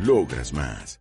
Logras más.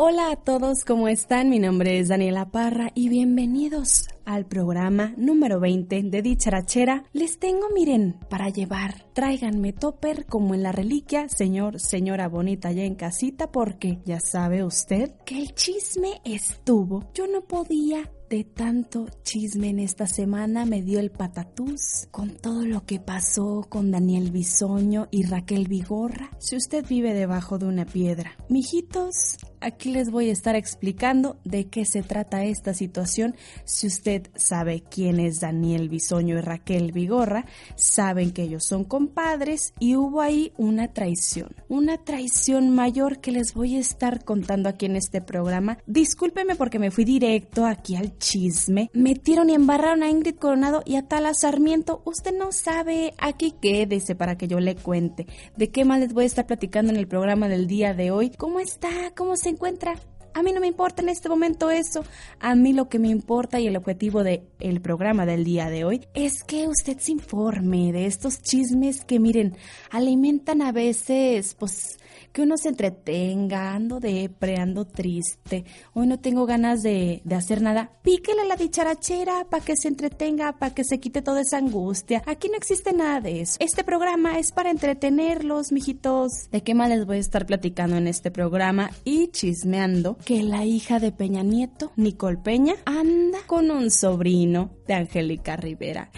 Hola a todos, ¿cómo están? Mi nombre es Daniela Parra y bienvenidos al programa número 20 de Dicharachera. Les tengo, miren, para llevar. Tráiganme topper como en la reliquia, señor, señora bonita ya en casita, porque ya sabe usted que el chisme estuvo. Yo no podía de tanto chisme en esta semana me dio el patatús con todo lo que pasó con Daniel Bisoño y Raquel Vigorra. Si usted vive debajo de una piedra, mijitos, aquí les voy a estar explicando de qué se trata esta situación. Si usted sabe quién es Daniel Bisoño y Raquel Vigorra, saben que ellos son compadres y hubo ahí una traición, una traición mayor que les voy a estar contando aquí en este programa. Discúlpeme porque me fui directo aquí al chisme. Metieron y embarraron a Ingrid Coronado y a Tala Sarmiento. Usted no sabe, aquí quédese para que yo le cuente. ¿De qué más les voy a estar platicando en el programa del día de hoy? ¿Cómo está? ¿Cómo se encuentra? A mí no me importa en este momento eso. A mí lo que me importa y el objetivo del el programa del día de hoy es que usted se informe de estos chismes que, miren, alimentan a veces, pues, que uno se entretenga, ando depre, ando triste, hoy no tengo ganas de, de hacer nada, píquele la dicharachera para que se entretenga, para que se quite toda esa angustia. Aquí no existe nada de eso. Este programa es para entretenerlos, mijitos. ¿De qué más les voy a estar platicando en este programa? Y chismeando que la hija de Peña Nieto, Nicole Peña, anda con un sobrino de Angélica Rivera.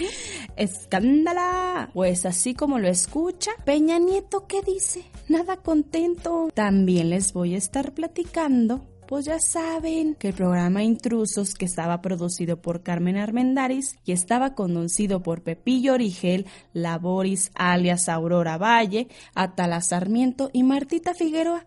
¡Escándala! Pues así como lo escucha, Peña Nieto, ¿qué dice? Nada contento. También les voy a estar platicando pues ya saben que el programa Intrusos, que estaba producido por Carmen Armendaris y estaba conducido por Pepillo Origel, Laboris alias Aurora Valle, Atala Sarmiento y Martita Figueroa,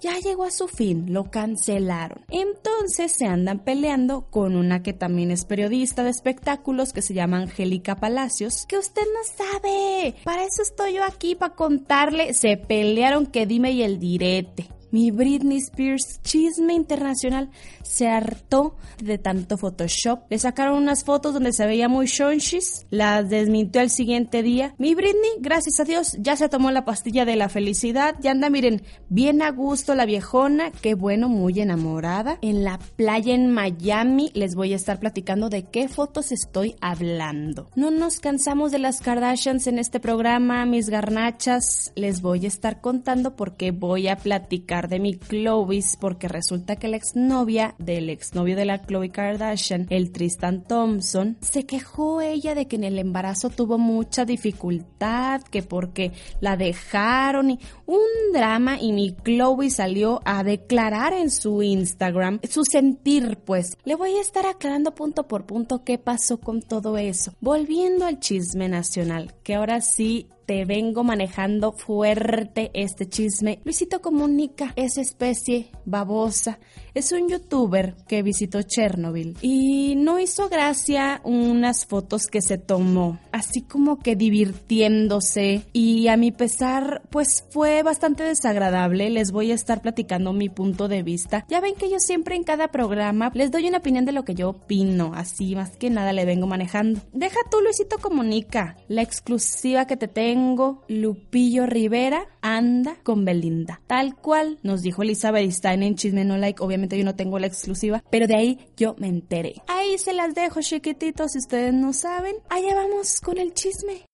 ya llegó a su fin, lo cancelaron. Entonces se andan peleando con una que también es periodista de espectáculos que se llama Angélica Palacios, que usted no sabe. Para eso estoy yo aquí, para contarle. Se pelearon que dime y el direte. Mi Britney Spears chisme internacional se hartó de tanto Photoshop. Le sacaron unas fotos donde se veía muy shonshis, las desmintió al siguiente día. Mi Britney, gracias a Dios, ya se tomó la pastilla de la felicidad. Ya anda, miren, bien a gusto la viejona, qué bueno, muy enamorada. En la playa en Miami les voy a estar platicando de qué fotos estoy hablando. No nos cansamos de las Kardashians en este programa, mis garnachas. Les voy a estar contando porque voy a platicar de mi Clovis porque resulta que la exnovia del exnovio de la Chloe Kardashian, el Tristan Thompson, se quejó ella de que en el embarazo tuvo mucha dificultad, que porque la dejaron y un drama y mi Chloe salió a declarar en su Instagram su sentir, pues. Le voy a estar aclarando punto por punto qué pasó con todo eso. Volviendo al chisme nacional, que ahora sí te vengo manejando fuerte este chisme. Luisito Comunica, esa especie babosa, es un youtuber que visitó Chernobyl y no hizo gracia unas fotos que se tomó, así como que divirtiéndose y a mi pesar pues fue bastante desagradable. Les voy a estar platicando mi punto de vista. Ya ven que yo siempre en cada programa les doy una opinión de lo que yo opino, así más que nada le vengo manejando. Deja tú Luisito Comunica, la exclusiva que te tengo, Lupillo Rivera anda con Belinda. Tal cual nos dijo Elizabeth Stein en Chisme No Like, obviamente yo no tengo la exclusiva, pero de ahí yo me enteré. Ahí se las dejo chiquititos si ustedes no saben. Allá vamos con el chisme.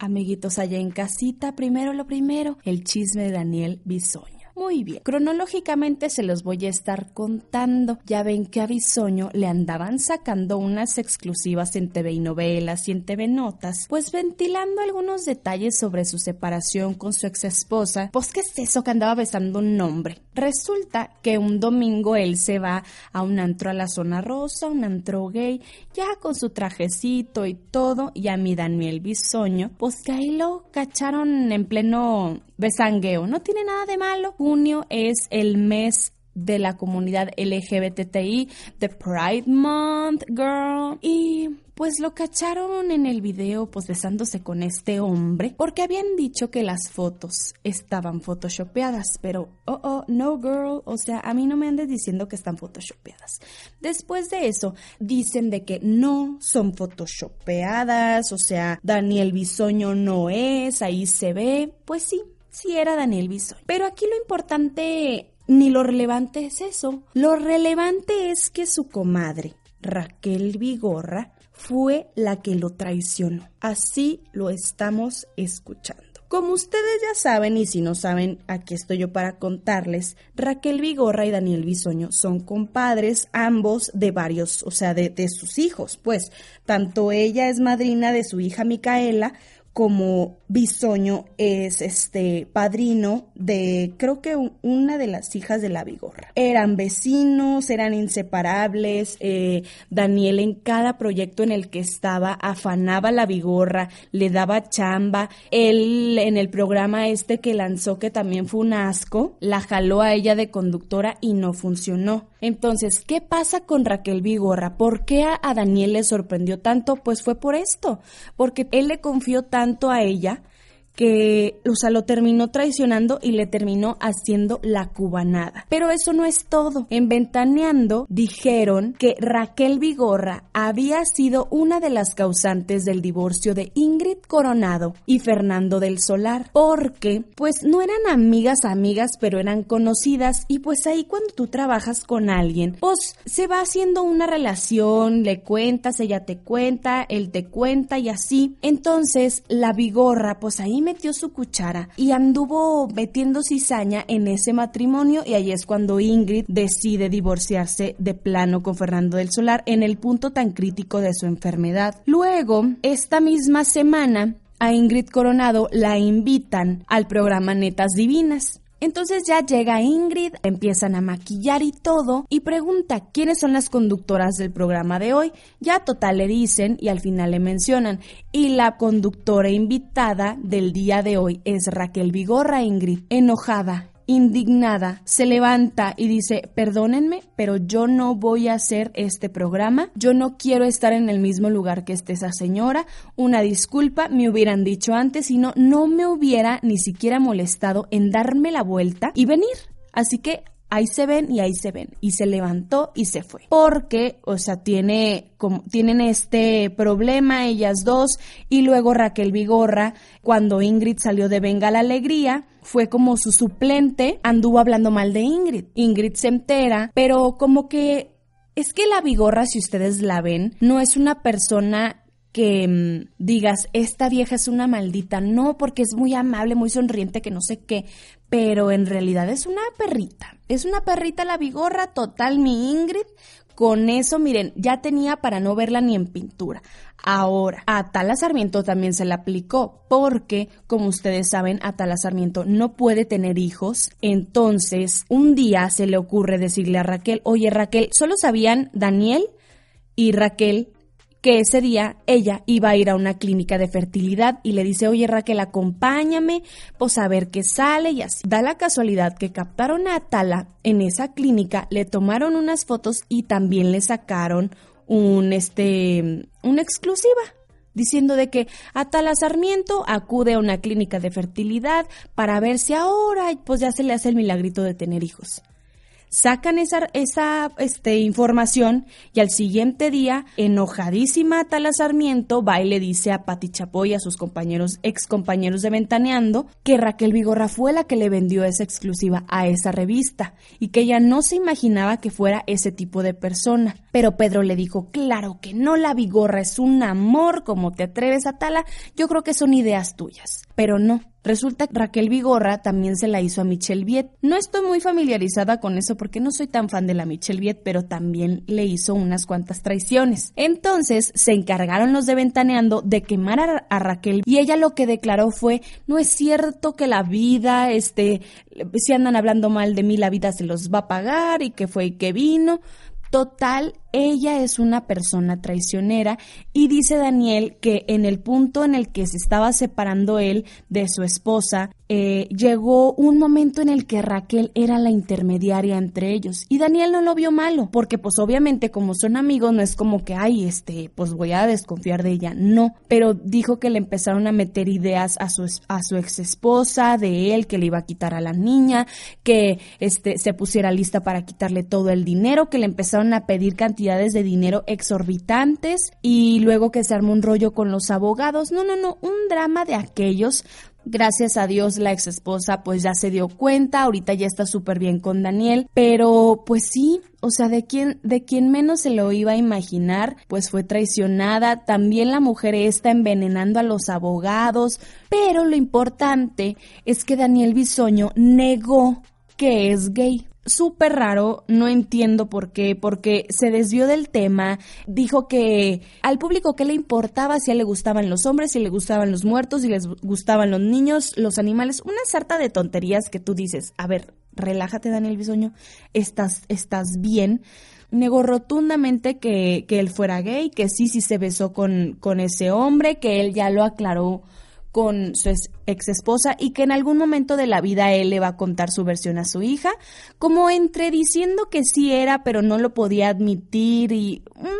Amiguitos allá en casita, primero lo primero, el chisme de Daniel Bisoño. Muy bien, cronológicamente se los voy a estar contando. Ya ven que a Bisoño le andaban sacando unas exclusivas en TV y novelas y en TV Notas, pues ventilando algunos detalles sobre su separación con su ex esposa. Pues, ¿qué es eso que andaba besando un hombre? Resulta que un domingo él se va a un antro a la zona rosa, un antro gay, ya con su trajecito y todo, y a mi Daniel Bisoño, pues que ahí lo cacharon en pleno besangueo. No tiene nada de malo. Junio es el mes de la comunidad LGBTI, The Pride Month, girl. Y pues lo cacharon en el video pues besándose con este hombre porque habían dicho que las fotos estaban photoshopeadas, pero oh oh, no girl, o sea, a mí no me andes diciendo que están photoshopeadas. Después de eso, dicen de que no son photoshopeadas, o sea, Daniel Bisoño no es, ahí se ve, pues sí, sí era Daniel Bisoño. Pero aquí lo importante ni lo relevante es eso. Lo relevante es que su comadre, Raquel Vigorra, fue la que lo traicionó. Así lo estamos escuchando. Como ustedes ya saben, y si no saben, aquí estoy yo para contarles, Raquel Vigorra y Daniel Bisoño son compadres, ambos de varios, o sea, de sus hijos, pues, tanto ella es madrina de su hija Micaela, como Bisoño es este padrino de creo que una de las hijas de la Vigorra. Eran vecinos, eran inseparables. Eh, Daniel en cada proyecto en el que estaba afanaba la Vigorra, le daba chamba. Él en el programa este que lanzó que también fue un asco, la jaló a ella de conductora y no funcionó. Entonces, ¿qué pasa con Raquel Vigorra? ¿Por qué a, Daniel le sorprendió tanto? Pues fue por esto, porque él le confió tanto a ella que, o sea, lo terminó traicionando y le terminó haciendo la cubanada. Pero eso no es todo. En Ventaneando dijeron que Raquel Vigorra había sido una de las causantes del divorcio de Ingrid Coronado y Fernando del Solar, porque pues no eran amigas amigas, pero eran conocidas y pues ahí cuando tú trabajas con alguien, pues se va haciendo una relación, le cuentas, ella te cuenta, él te cuenta y así. Entonces la Vigorra pues ahí metió su cuchara y anduvo metiendo cizaña en ese matrimonio y ahí es cuando Ingrid decide divorciarse de plano con Fernando del Solar en el punto tan crítico de su enfermedad. Luego, esta misma semana, a Ingrid Coronado la invitan al programa Netas Divinas. Entonces ya llega Ingrid, empiezan a maquillar y todo, y pregunta quiénes son las conductoras del programa de hoy. Ya total le dicen y al final le mencionan. Y la conductora invitada del día de hoy es Raquel Vigorra Ingrid, enojada indignada, se levanta y dice, perdónenme, pero yo no voy a hacer este programa, yo no quiero estar en el mismo lugar que esté esa señora, una disculpa, me hubieran dicho antes, sino no me hubiera ni siquiera molestado en darme la vuelta y venir. Así que ahí se ven y ahí se ven. Y se levantó y se fue. Porque, o sea, tiene, como, tienen este problema ellas dos. Y luego Raquel Vigorra, cuando Ingrid salió de Venga la Alegría, fue como su suplente, anduvo hablando mal de Ingrid. Ingrid se entera, pero como que es que la Vigorra, si ustedes la ven, no es una persona que mm, digas, esta vieja es una maldita, no, porque es muy amable, muy sonriente, que no sé qué, pero en realidad es una perrita, es una perrita la vigorra total, mi Ingrid, con eso, miren, ya tenía para no verla ni en pintura. Ahora, a Tala Sarmiento también se le aplicó, porque, como ustedes saben, a Tala Sarmiento no puede tener hijos. Entonces, un día se le ocurre decirle a Raquel, oye Raquel, solo sabían Daniel y Raquel que ese día ella iba a ir a una clínica de fertilidad y le dice, oye Raquel, acompáñame, pues a ver qué sale y así. Da la casualidad que captaron a Atala en esa clínica, le tomaron unas fotos y también le sacaron un, este, una exclusiva diciendo de que Atala Sarmiento acude a una clínica de fertilidad para ver si ahora pues ya se le hace el milagrito de tener hijos sacan esa, esa este, información y al siguiente día, enojadísima Tala Sarmiento, va y le dice a Pati Chapoy, a sus compañeros, ex compañeros de Ventaneando, que Raquel Vigorra fue la que le vendió esa exclusiva a esa revista y que ella no se imaginaba que fuera ese tipo de persona. Pero Pedro le dijo, claro que no, la Vigorra es un amor, como te atreves a Tala, yo creo que son ideas tuyas. Pero no, Resulta que Raquel Vigorra también se la hizo a Michelle Viet. No estoy muy familiarizada con eso porque no soy tan fan de la Michelle Viet, pero también le hizo unas cuantas traiciones. Entonces se encargaron los de Ventaneando de quemar a, a Raquel y ella lo que declaró fue, no es cierto que la vida, este, si andan hablando mal de mí, la vida se los va a pagar y que fue y que vino. Total, ella es una persona traicionera y dice Daniel que en el punto en el que se estaba separando él de su esposa, eh, llegó un momento en el que Raquel era la intermediaria entre ellos. Y Daniel no lo vio malo, porque pues obviamente como son amigos no es como que, ay, este, pues voy a desconfiar de ella, no, pero dijo que le empezaron a meter ideas a su, a su ex esposa, de él, que le iba a quitar a la niña, que este, se pusiera lista para quitarle todo el dinero, que le empezaron a pedir cantidades de dinero exorbitantes y luego que se armó un rollo con los abogados, no, no, no, un drama de aquellos. Gracias a Dios la ex esposa pues ya se dio cuenta, ahorita ya está súper bien con Daniel, pero pues sí, o sea, de quien, de quien menos se lo iba a imaginar, pues fue traicionada, también la mujer está envenenando a los abogados, pero lo importante es que Daniel Bisoño negó que es gay súper raro, no entiendo por qué, porque se desvió del tema, dijo que al público qué le importaba si a él le gustaban los hombres, si le gustaban los muertos, si les gustaban los niños, los animales, una sarta de tonterías que tú dices, a ver, relájate Daniel Bisoño, estás, estás bien. Negó rotundamente que, que él fuera gay, que sí, sí se besó con, con ese hombre, que él ya lo aclaró con su ex esposa y que en algún momento de la vida él le va a contar su versión a su hija, como entre diciendo que sí era, pero no lo podía admitir y una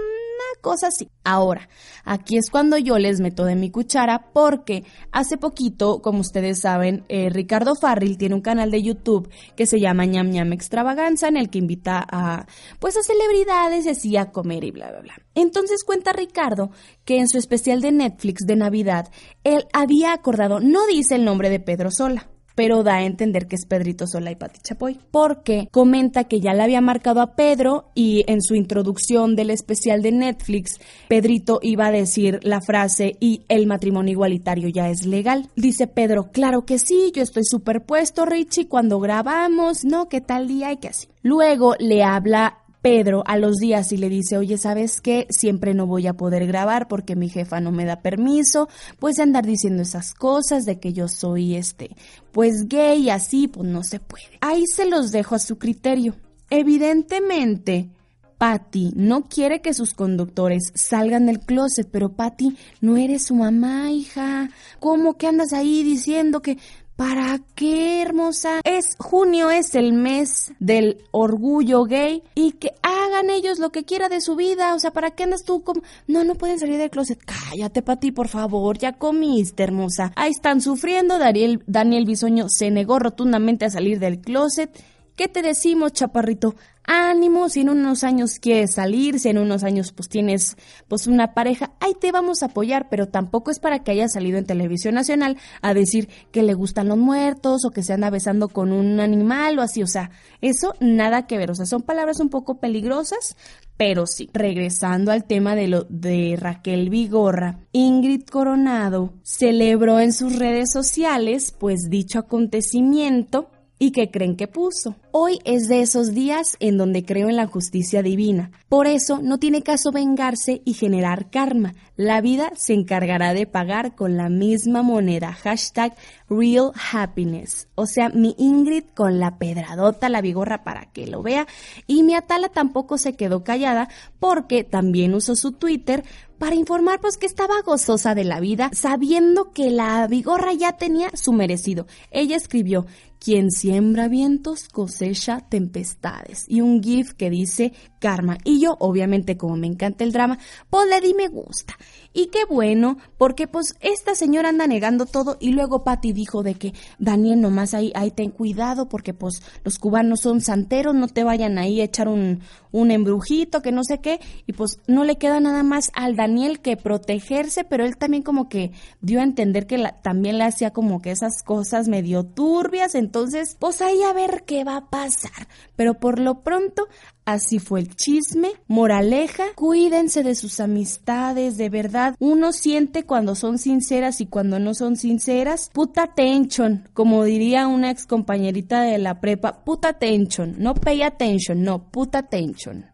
cosa así. Ahora, aquí es cuando yo les meto de mi cuchara porque hace poquito, como ustedes saben, eh, Ricardo Farril tiene un canal de YouTube que se llama ñam ñam extravaganza en el que invita a pues a celebridades y así a comer y bla bla bla. Entonces cuenta Ricardo que en su especial de Netflix de Navidad él había acordado, no dice el nombre de Pedro Sola, pero da a entender que es Pedrito Sola y Pati Chapoy, porque comenta que ya le había marcado a Pedro y en su introducción del especial de Netflix, Pedrito iba a decir la frase y el matrimonio igualitario ya es legal. Dice Pedro, claro que sí, yo estoy superpuesto, Richie, cuando grabamos, ¿no? ¿Qué tal día y qué así? Luego le habla Pedro a los días y le dice, oye, ¿sabes qué? Siempre no voy a poder grabar porque mi jefa no me da permiso, pues andar diciendo esas cosas de que yo soy este, pues gay y así, pues no se puede. Ahí se los dejo a su criterio. Evidentemente, Patty no quiere que sus conductores salgan del closet, pero Patty, no eres su mamá, hija. ¿Cómo que andas ahí diciendo que ¿Para qué, hermosa? Es junio, es el mes del orgullo gay y que hagan ellos lo que quiera de su vida. O sea, ¿para qué andas tú como... No, no pueden salir del closet. Cállate, Pati, por favor. Ya comiste, hermosa. Ahí están sufriendo. Daniel, Daniel Bisoño se negó rotundamente a salir del closet. ¿Qué te decimos, chaparrito? Ánimo, si en unos años quieres salir, si en unos años pues tienes pues una pareja, ahí te vamos a apoyar, pero tampoco es para que haya salido en televisión nacional a decir que le gustan los muertos o que se anda besando con un animal o así, o sea, eso nada que ver, o sea, son palabras un poco peligrosas, pero sí, regresando al tema de lo de Raquel Vigorra, Ingrid Coronado celebró en sus redes sociales pues dicho acontecimiento ¿Y qué creen que puso? Hoy es de esos días en donde creo en la justicia divina. Por eso no tiene caso vengarse y generar karma. La vida se encargará de pagar con la misma moneda. Hashtag real happiness. O sea, mi Ingrid con la pedradota, la vigorra para que lo vea. Y mi Atala tampoco se quedó callada porque también usó su Twitter para informar pues que estaba gozosa de la vida, sabiendo que la vigorra ya tenía su merecido. Ella escribió, quien siembra vientos cosecha tempestades. Y un GIF que dice karma. Y yo, obviamente, como me encanta el drama, pues le di me gusta. Y qué bueno, porque pues esta señora anda negando todo y luego Patty dijo de que Daniel nomás ahí, ahí ten cuidado porque pues los cubanos son santeros, no te vayan ahí a echar un, un embrujito, que no sé qué, y pues no le queda nada más al Daniel que protegerse, pero él también como que dio a entender que también le hacía como que esas cosas medio turbias, entonces pues ahí a ver qué va a pasar, pero por lo pronto así fue el chisme. Moraleja, cuídense de sus amistades, de verdad. Uno siente cuando son sinceras y cuando no son sinceras. Puta attention, como diría una ex compañerita de la prepa, puta attention, no pay attention, no, puta attention.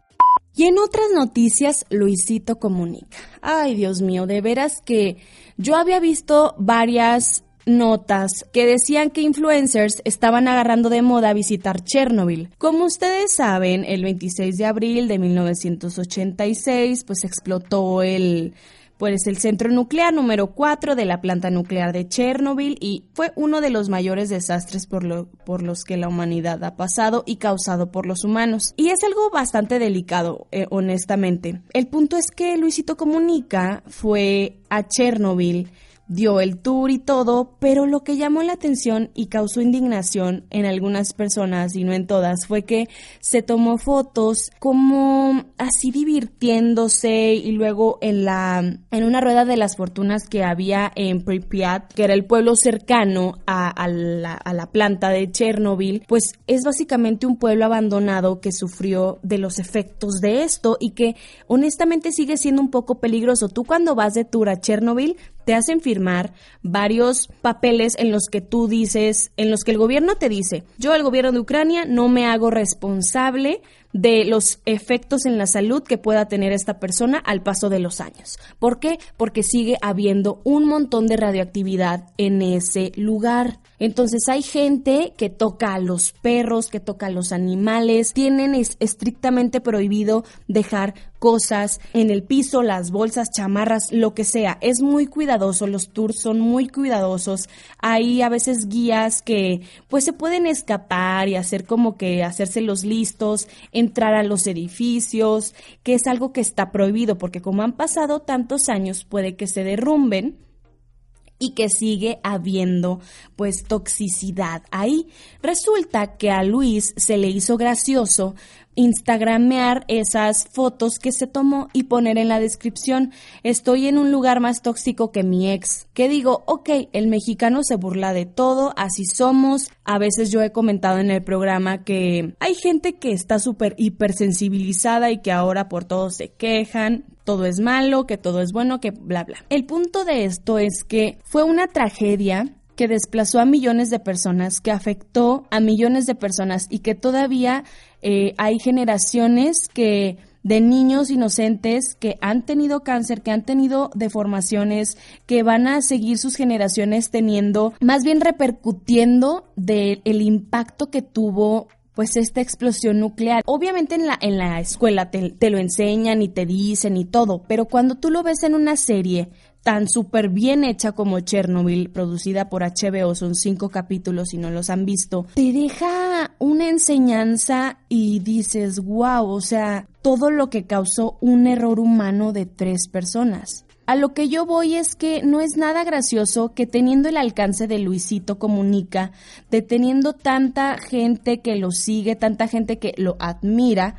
Y en otras noticias, Luisito comunica. Ay, Dios mío, de veras que yo había visto varias notas que decían que influencers estaban agarrando de moda visitar Chernobyl. Como ustedes saben, el 26 de abril de 1986, pues explotó el pues el centro nuclear número 4 de la planta nuclear de Chernobyl y fue uno de los mayores desastres por, lo, por los que la humanidad ha pasado y causado por los humanos. Y es algo bastante delicado, eh, honestamente. El punto es que Luisito Comunica fue a Chernobyl dio el tour y todo, pero lo que llamó la atención y causó indignación en algunas personas y no en todas fue que se tomó fotos como así divirtiéndose y luego en la en una rueda de las fortunas que había en Pripyat, que era el pueblo cercano a, la, a la planta de Chernobyl, pues es básicamente un pueblo abandonado que sufrió de los efectos de esto y que honestamente sigue siendo un poco peligroso. Tú cuando vas de tour a Chernobyl te hacen firmar varios papeles en los que tú dices, en los que el gobierno te dice, yo el gobierno de Ucrania no me hago responsable de los efectos en la salud que pueda tener esta persona al paso de los años. ¿Por qué? Porque sigue habiendo un montón de radioactividad en ese lugar. Entonces hay gente que toca a los perros, que toca a los animales, tienen estrictamente prohibido dejar cosas en el piso, las bolsas, chamarras, lo que sea. Es muy cuidadoso, los tours son muy cuidadosos. Hay a veces guías que pues se pueden escapar y hacer como que hacerse los listos, entrar a los edificios, que es algo que está prohibido porque como han pasado tantos años puede que se derrumben y que sigue habiendo pues toxicidad ahí. Resulta que a Luis se le hizo gracioso instagramear esas fotos que se tomó y poner en la descripción estoy en un lugar más tóxico que mi ex. Que digo, ok, el mexicano se burla de todo, así somos. A veces yo he comentado en el programa que hay gente que está súper hipersensibilizada y que ahora por todo se quejan todo es malo, que todo es bueno, que bla, bla. El punto de esto es que fue una tragedia que desplazó a millones de personas, que afectó a millones de personas y que todavía eh, hay generaciones que de niños inocentes que han tenido cáncer, que han tenido deformaciones, que van a seguir sus generaciones teniendo, más bien repercutiendo del impacto que tuvo pues esta explosión nuclear. Obviamente en la, en la escuela te, te lo enseñan y te dicen y todo, pero cuando tú lo ves en una serie tan súper bien hecha como Chernobyl, producida por HBO, son cinco capítulos y no los han visto, te deja una enseñanza y dices, wow, o sea, todo lo que causó un error humano de tres personas. A lo que yo voy es que no es nada gracioso que teniendo el alcance de Luisito Comunica, de teniendo tanta gente que lo sigue, tanta gente que lo admira,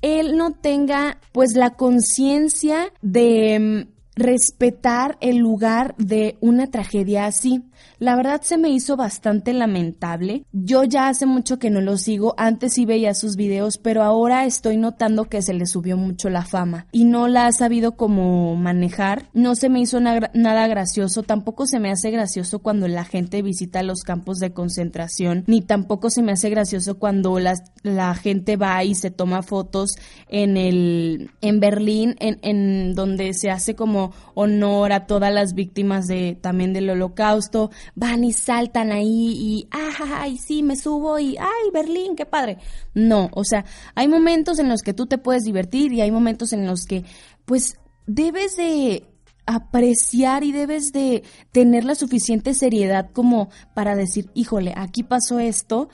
él no tenga pues la conciencia de mm, respetar el lugar de una tragedia así. La verdad se me hizo bastante lamentable. Yo ya hace mucho que no lo sigo, antes sí veía sus videos, pero ahora estoy notando que se le subió mucho la fama y no la ha sabido cómo manejar. No se me hizo nada gracioso, tampoco se me hace gracioso cuando la gente visita los campos de concentración, ni tampoco se me hace gracioso cuando la, la gente va y se toma fotos en el en Berlín, en, en donde se hace como honor a todas las víctimas de también del holocausto, van y saltan ahí y ay, sí, me subo y ay, Berlín, qué padre. No, o sea, hay momentos en los que tú te puedes divertir y hay momentos en los que pues debes de apreciar y debes de tener la suficiente seriedad como para decir, híjole, aquí pasó esto,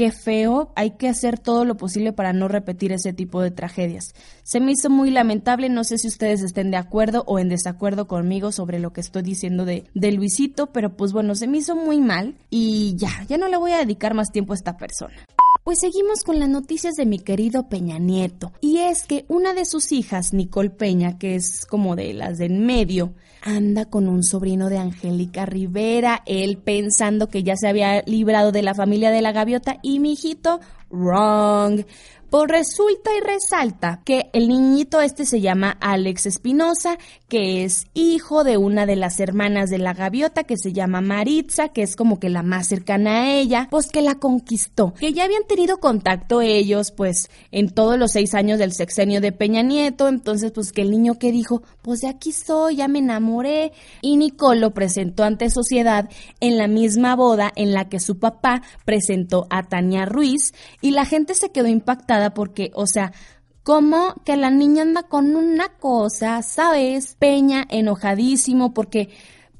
qué feo, hay que hacer todo lo posible para no repetir ese tipo de tragedias. Se me hizo muy lamentable, no sé si ustedes estén de acuerdo o en desacuerdo conmigo sobre lo que estoy diciendo de, de Luisito, pero pues bueno, se me hizo muy mal y ya, ya no le voy a dedicar más tiempo a esta persona. Pues seguimos con las noticias de mi querido Peña Nieto. Y es que una de sus hijas, Nicole Peña, que es como de las de en medio, anda con un sobrino de Angélica Rivera, él pensando que ya se había librado de la familia de la gaviota y mi hijito, wrong. Pues resulta y resalta que el niñito este se llama Alex Espinosa, que es hijo de una de las hermanas de la gaviota que se llama Maritza, que es como que la más cercana a ella, pues que la conquistó, que ya habían tenido contacto ellos pues en todos los seis años del sexenio de Peña Nieto, entonces pues que el niño que dijo, pues de aquí soy, ya me enamoré, y Nicole lo presentó ante sociedad en la misma boda en la que su papá presentó a Tania Ruiz y la gente se quedó impactada porque, o sea, como que la niña anda con una cosa, ¿sabes? Peña enojadísimo porque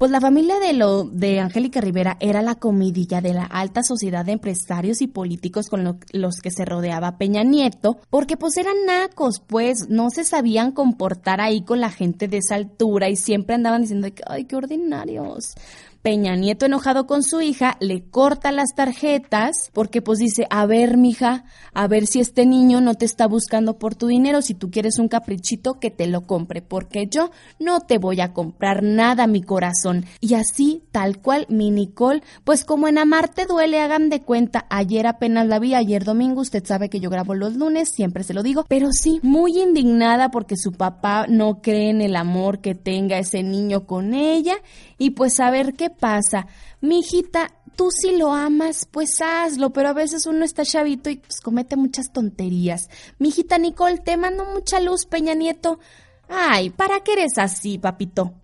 pues la familia de lo de Angélica Rivera era la comidilla de la alta sociedad de empresarios y políticos con los que se rodeaba Peña Nieto, porque pues eran nacos, pues no se sabían comportar ahí con la gente de esa altura y siempre andaban diciendo ay, qué ordinarios. Peña Nieto enojado con su hija le corta las tarjetas porque pues dice, a ver mija, a ver si este niño no te está buscando por tu dinero, si tú quieres un caprichito que te lo compre, porque yo no te voy a comprar nada mi corazón. Y así, tal cual, mi Nicole, pues como en Amarte duele, hagan de cuenta, ayer apenas la vi, ayer domingo, usted sabe que yo grabo los lunes, siempre se lo digo, pero sí, muy indignada porque su papá no cree en el amor que tenga ese niño con ella y pues a ver qué pasa. Mi hijita, tú si lo amas, pues hazlo, pero a veces uno está chavito y pues comete muchas tonterías. Mi Nicole, te mando mucha luz, Peña Nieto. Ay, ¿para qué eres así, papito?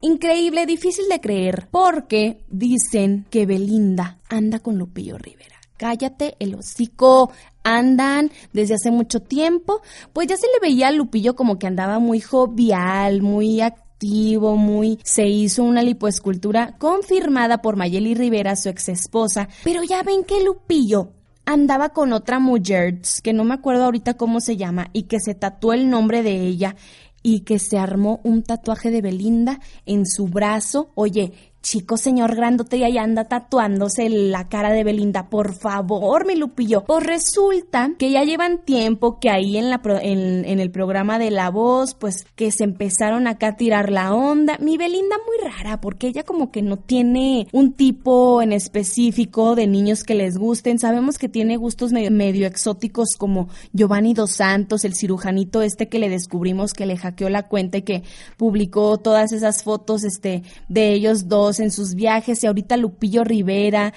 Increíble, difícil de creer, porque dicen que Belinda anda con Lupillo Rivera. Cállate el hocico, andan desde hace mucho tiempo, pues ya se le veía a Lupillo como que andaba muy jovial, muy muy, se hizo una lipoescultura confirmada por Mayeli Rivera, su ex esposa, pero ya ven que Lupillo andaba con otra mujer, que no me acuerdo ahorita cómo se llama, y que se tatuó el nombre de ella y que se armó un tatuaje de Belinda en su brazo. Oye, Chico, señor grandote, y ahí anda tatuándose la cara de Belinda. Por favor, mi Lupillo. Pues resulta que ya llevan tiempo que ahí en, la en, en, el programa de La Voz, pues que se empezaron acá a tirar la onda. Mi Belinda muy rara, porque ella como que no tiene un tipo en específico de niños que les gusten. Sabemos que tiene gustos medio, medio exóticos como Giovanni Dos Santos, el cirujanito este que le descubrimos que le hackeó la cuenta y que publicó todas esas fotos este, de ellos dos en sus viajes y ahorita Lupillo Rivera.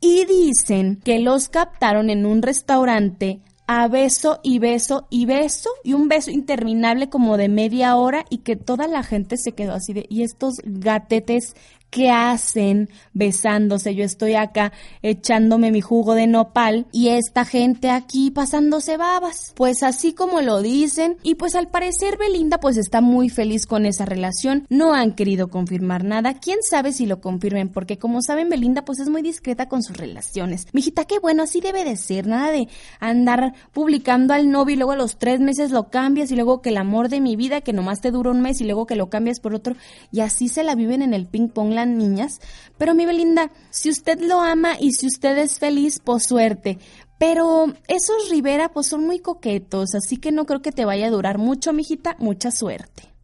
Y dicen que los captaron en un restaurante a beso y beso y beso y un beso interminable como de media hora y que toda la gente se quedó así de y estos gatetes ¿Qué hacen besándose? Yo estoy acá echándome mi jugo de nopal y esta gente aquí pasándose babas. Pues así como lo dicen y pues al parecer Belinda pues está muy feliz con esa relación. No han querido confirmar nada. ¿Quién sabe si lo confirmen? Porque como saben Belinda pues es muy discreta con sus relaciones. Mijita, qué bueno, así debe de ser. Nada de andar publicando al novio y luego a los tres meses lo cambias y luego que el amor de mi vida que nomás te dura un mes y luego que lo cambias por otro y así se la viven en el ping pong niñas. Pero mi Belinda, si usted lo ama y si usted es feliz, pues suerte. Pero esos Rivera pues son muy coquetos, así que no creo que te vaya a durar mucho, mijita. Mucha suerte.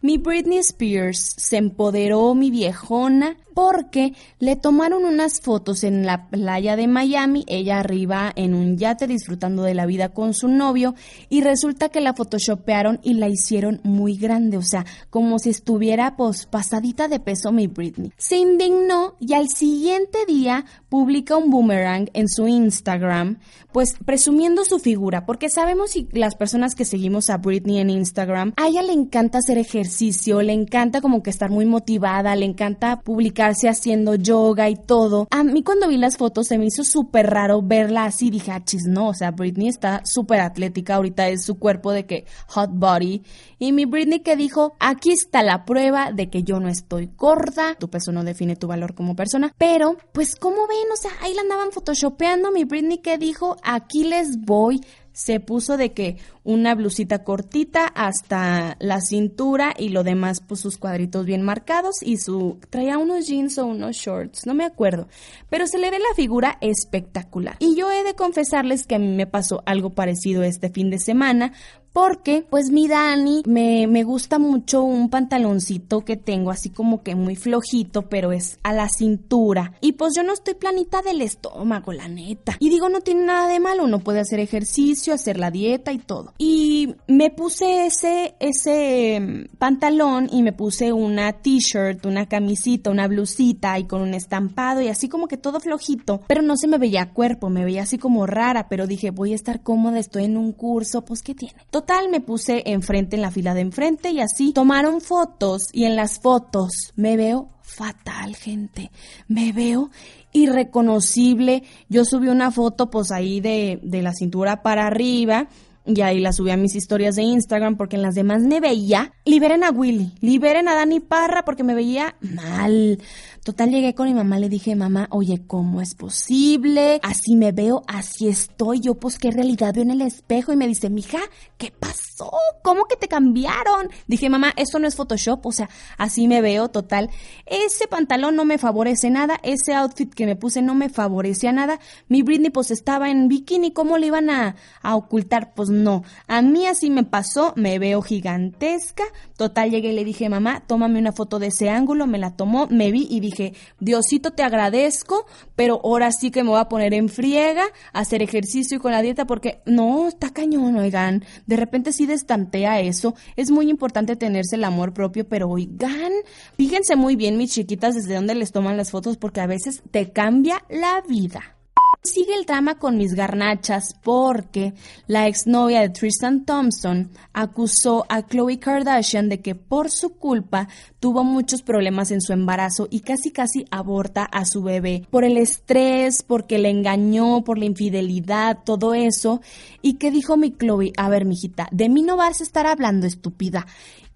Mi Britney Spears se empoderó mi viejona porque le tomaron unas fotos en la playa de Miami, ella arriba en un yate disfrutando de la vida con su novio y resulta que la photoshopearon y la hicieron muy grande, o sea, como si estuviera pues pasadita de peso mi Britney. Se indignó y al siguiente día publica un boomerang en su Instagram, pues presumiendo su figura, porque sabemos si las personas que seguimos a Britney en Instagram, a ella le encanta hacer ejercicio, le encanta como que estar muy motivada, le encanta publicar haciendo yoga y todo. A mí cuando vi las fotos se me hizo súper raro verla así. Dije, ah, chis, no, o sea, Britney está súper atlética. Ahorita es su cuerpo de que hot body. Y mi Britney que dijo, aquí está la prueba de que yo no estoy gorda. Tu peso no define tu valor como persona. Pero, pues, ¿cómo ven? O sea, ahí la andaban photoshopeando. Mi Britney que dijo, aquí les voy se puso de que una blusita cortita hasta la cintura y lo demás pues sus cuadritos bien marcados y su traía unos jeans o unos shorts, no me acuerdo, pero se le ve la figura espectacular. Y yo he de confesarles que a mí me pasó algo parecido este fin de semana porque pues mi Dani me, me gusta mucho un pantaloncito que tengo así como que muy flojito, pero es a la cintura. Y pues yo no estoy planita del estómago, la neta. Y digo, no tiene nada de malo, uno puede hacer ejercicio, hacer la dieta y todo. Y me puse ese, ese mm, pantalón y me puse una t-shirt, una camisita, una blusita y con un estampado y así como que todo flojito, pero no se me veía cuerpo, me veía así como rara, pero dije, voy a estar cómoda, estoy en un curso, pues ¿qué tiene? Total, me puse enfrente en la fila de enfrente y así tomaron fotos y en las fotos me veo fatal, gente. Me veo irreconocible. Yo subí una foto pues ahí de, de la cintura para arriba y ahí la subí a mis historias de Instagram porque en las demás me veía. Liberen a Willy, liberen a Dani Parra porque me veía mal. Total, llegué con mi mamá, le dije, mamá, oye, ¿cómo es posible? Así me veo, así estoy. Yo, pues, ¿qué realidad veo en el espejo? Y me dice, mija, ¿qué pasó? ¿Cómo que te cambiaron? Dije, mamá, esto no es Photoshop, o sea, así me veo, total. Ese pantalón no me favorece nada, ese outfit que me puse no me favorecía nada. Mi Britney, pues, estaba en bikini, ¿cómo le iban a, a ocultar? Pues no, a mí así me pasó, me veo gigantesca. Total, llegué y le dije, mamá, tómame una foto de ese ángulo, me la tomó, me vi y dije, dije, Diosito te agradezco, pero ahora sí que me voy a poner en friega, hacer ejercicio y con la dieta, porque no, está cañón, oigan, de repente sí destantea eso, es muy importante tenerse el amor propio, pero oigan, fíjense muy bien, mis chiquitas, desde dónde les toman las fotos, porque a veces te cambia la vida. Sigue el drama con mis garnachas porque la exnovia de Tristan Thompson acusó a Khloe Kardashian de que por su culpa tuvo muchos problemas en su embarazo y casi casi aborta a su bebé por el estrés, porque le engañó, por la infidelidad, todo eso. ¿Y qué dijo mi Chloe? A ver, mijita, de mí no vas a estar hablando, estúpida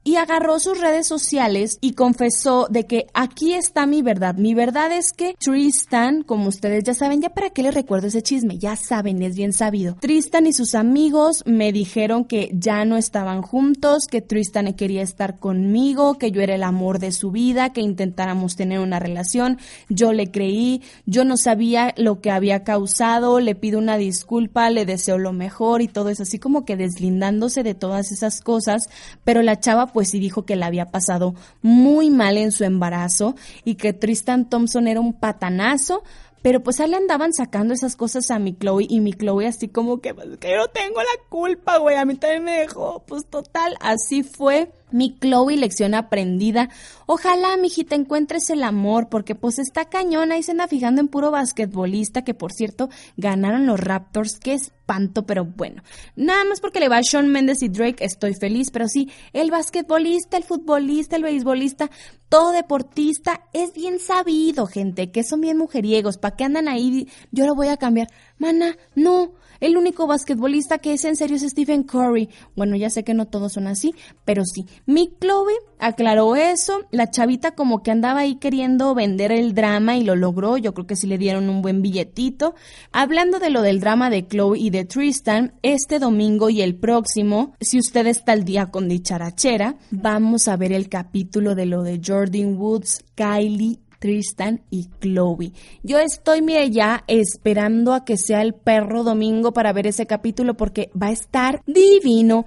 y agarró sus redes sociales y confesó de que aquí está mi verdad. Mi verdad es que Tristan, como ustedes ya saben, ya para qué les recuerdo ese chisme, ya saben, es bien sabido. Tristan y sus amigos me dijeron que ya no estaban juntos, que Tristan quería estar conmigo, que yo era el amor de su vida, que intentáramos tener una relación. Yo le creí, yo no sabía lo que había causado, le pido una disculpa, le deseo lo mejor y todo eso, así como que deslindándose de todas esas cosas, pero la chava pues sí dijo que la había pasado muy mal en su embarazo y que Tristan Thompson era un patanazo, pero pues ahí le andaban sacando esas cosas a mi Chloe y mi Chloe así como que, pues, que yo tengo la culpa, güey, a mí también me dejó. Pues total, así fue. Mi Chloe, lección aprendida. Ojalá, mijita, encuentres el amor, porque pues está cañona y se anda fijando en puro basquetbolista, que por cierto, ganaron los Raptors. Qué espanto, pero bueno. Nada más porque le va a Sean Mendes y Drake, estoy feliz, pero sí, el basquetbolista, el futbolista, el beisbolista, todo deportista es bien sabido, gente, que son bien mujeriegos. ¿Para qué andan ahí? Yo lo voy a cambiar. Mana, no. El único basquetbolista que es en serio es Stephen Curry. Bueno, ya sé que no todos son así, pero sí. Mi Chloe aclaró eso. La chavita como que andaba ahí queriendo vender el drama y lo logró. Yo creo que sí le dieron un buen billetito. Hablando de lo del drama de Chloe y de Tristan, este domingo y el próximo, si usted está al día con dicharachera, vamos a ver el capítulo de lo de Jordan Woods, Kylie Tristan y Chloe. Yo estoy, mire, ya esperando a que sea el perro domingo para ver ese capítulo porque va a estar divino.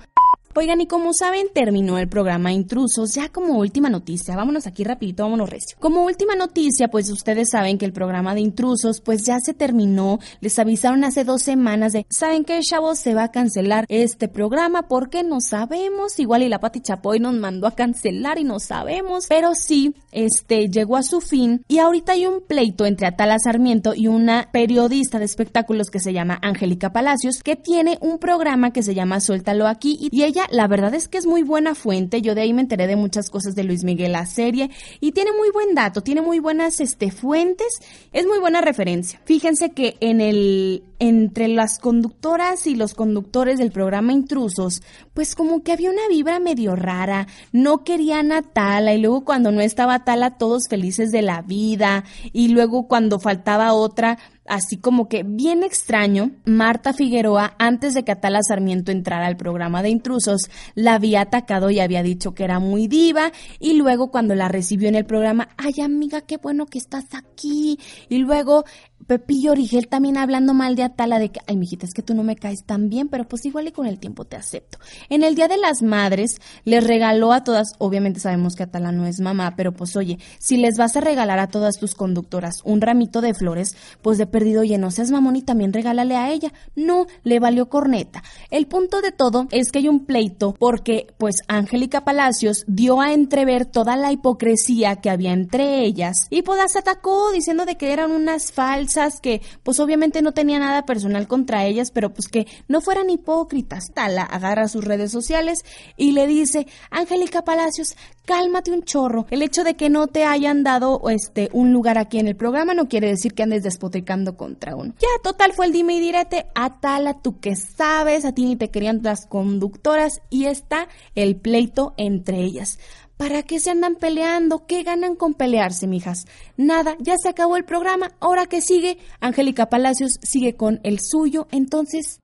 Oigan, y como saben, terminó el programa Intrusos. Ya como última noticia, vámonos aquí rapidito, vámonos recio. Como última noticia, pues ustedes saben que el programa de Intrusos, pues ya se terminó. Les avisaron hace dos semanas de, ¿saben qué, chavos? Se va a cancelar este programa porque no sabemos. Igual y la Pati Chapoy nos mandó a cancelar y no sabemos. Pero sí, este, llegó a su fin. Y ahorita hay un pleito entre Atala Sarmiento y una periodista de espectáculos que se llama Angélica Palacios, que tiene un programa que se llama Suéltalo aquí y ella la verdad es que es muy buena fuente. Yo de ahí me enteré de muchas cosas de Luis Miguel, la serie, y tiene muy buen dato, tiene muy buenas este, fuentes, es muy buena referencia. Fíjense que en el, entre las conductoras y los conductores del programa Intrusos, pues como que había una vibra medio rara, no querían a Tala, y luego cuando no estaba Tala, todos felices de la vida, y luego cuando faltaba otra, así como que bien extraño, Marta Figueroa, antes de que Atala Sarmiento entrara al programa de intrusos, la había atacado y había dicho que era muy diva y luego cuando la recibió en el programa, ay amiga, qué bueno que estás aquí. Y luego Pepillo Origel también hablando mal de Atala de que, ay, mijita, es que tú no me caes tan bien, pero pues igual y con el tiempo te acepto. En el Día de las Madres les regaló a todas, obviamente sabemos que Atala no es mamá, pero pues oye, si les vas a regalar a todas tus conductoras un ramito de flores, pues de perdido, oye, no seas mamón y también regálale a ella. No, le valió corneta. El punto de todo es que hay un pleito porque pues Angélica Palacios dio a entrever toda la hipocresía que había entre ellas y pues las atacó diciendo de que eran unas falsas que pues obviamente no tenía nada personal contra ellas, pero pues que no fueran hipócritas. Tala agarra sus redes sociales y le dice, Angélica Palacios, cálmate un chorro. El hecho de que no te hayan dado este un lugar aquí en el programa no quiere decir que andes despotricando contra uno. Ya, total fue el dime y direte, Atala, tú que sabes, a ti ni te querían las conductoras y está el pleito entre ellas. ¿Para qué se andan peleando? ¿Qué ganan con pelearse, mijas? Nada, ya se acabó el programa. Ahora que sigue, Angélica Palacios sigue con el suyo, entonces.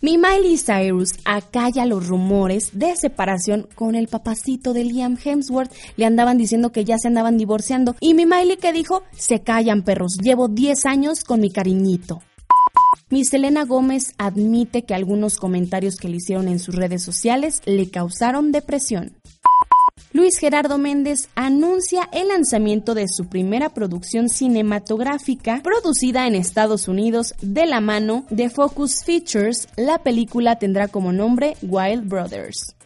Mi Miley Cyrus acalla los rumores de separación con el papacito de Liam Hemsworth. Le andaban diciendo que ya se andaban divorciando. Y mi Miley que dijo, se callan perros, llevo 10 años con mi cariñito. Mi Selena Gómez admite que algunos comentarios que le hicieron en sus redes sociales le causaron depresión. Luis Gerardo Méndez anuncia el lanzamiento de su primera producción cinematográfica producida en Estados Unidos de la mano de Focus Features. La película tendrá como nombre Wild Brothers.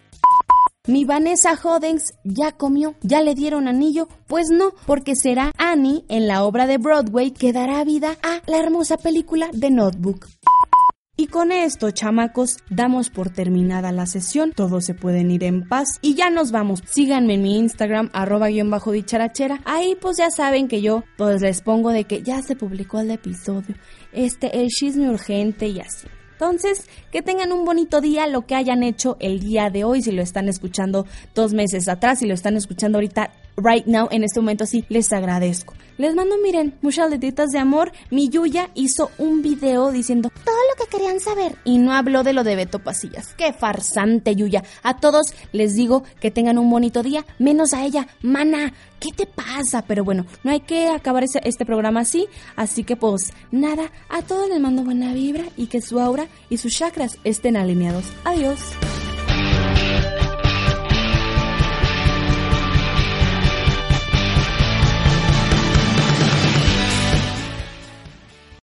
Mi Vanessa Hodens ya comió, ya le dieron anillo, pues no, porque será Annie en la obra de Broadway que dará vida a la hermosa película The Notebook. Y con esto, chamacos, damos por terminada la sesión. Todos se pueden ir en paz y ya nos vamos. Síganme en mi Instagram, arroba guion bajo dicharachera. Ahí pues ya saben que yo pues les pongo de que ya se publicó el episodio. Este, el chisme urgente y así. Entonces, que tengan un bonito día, lo que hayan hecho el día de hoy, si lo están escuchando dos meses atrás, si lo están escuchando ahorita, right now, en este momento, sí, les agradezco. Les mando, miren, muchas letitas de amor. Mi Yuya hizo un video diciendo todo lo que querían saber y no habló de lo de Beto Pasillas. Qué farsante, Yuya. A todos les digo que tengan un bonito día, menos a ella. Mana, ¿qué te pasa? Pero bueno, no hay que acabar este programa así. Así que pues nada, a todos les mando buena vibra y que su aura y sus chakras estén alineados. Adiós.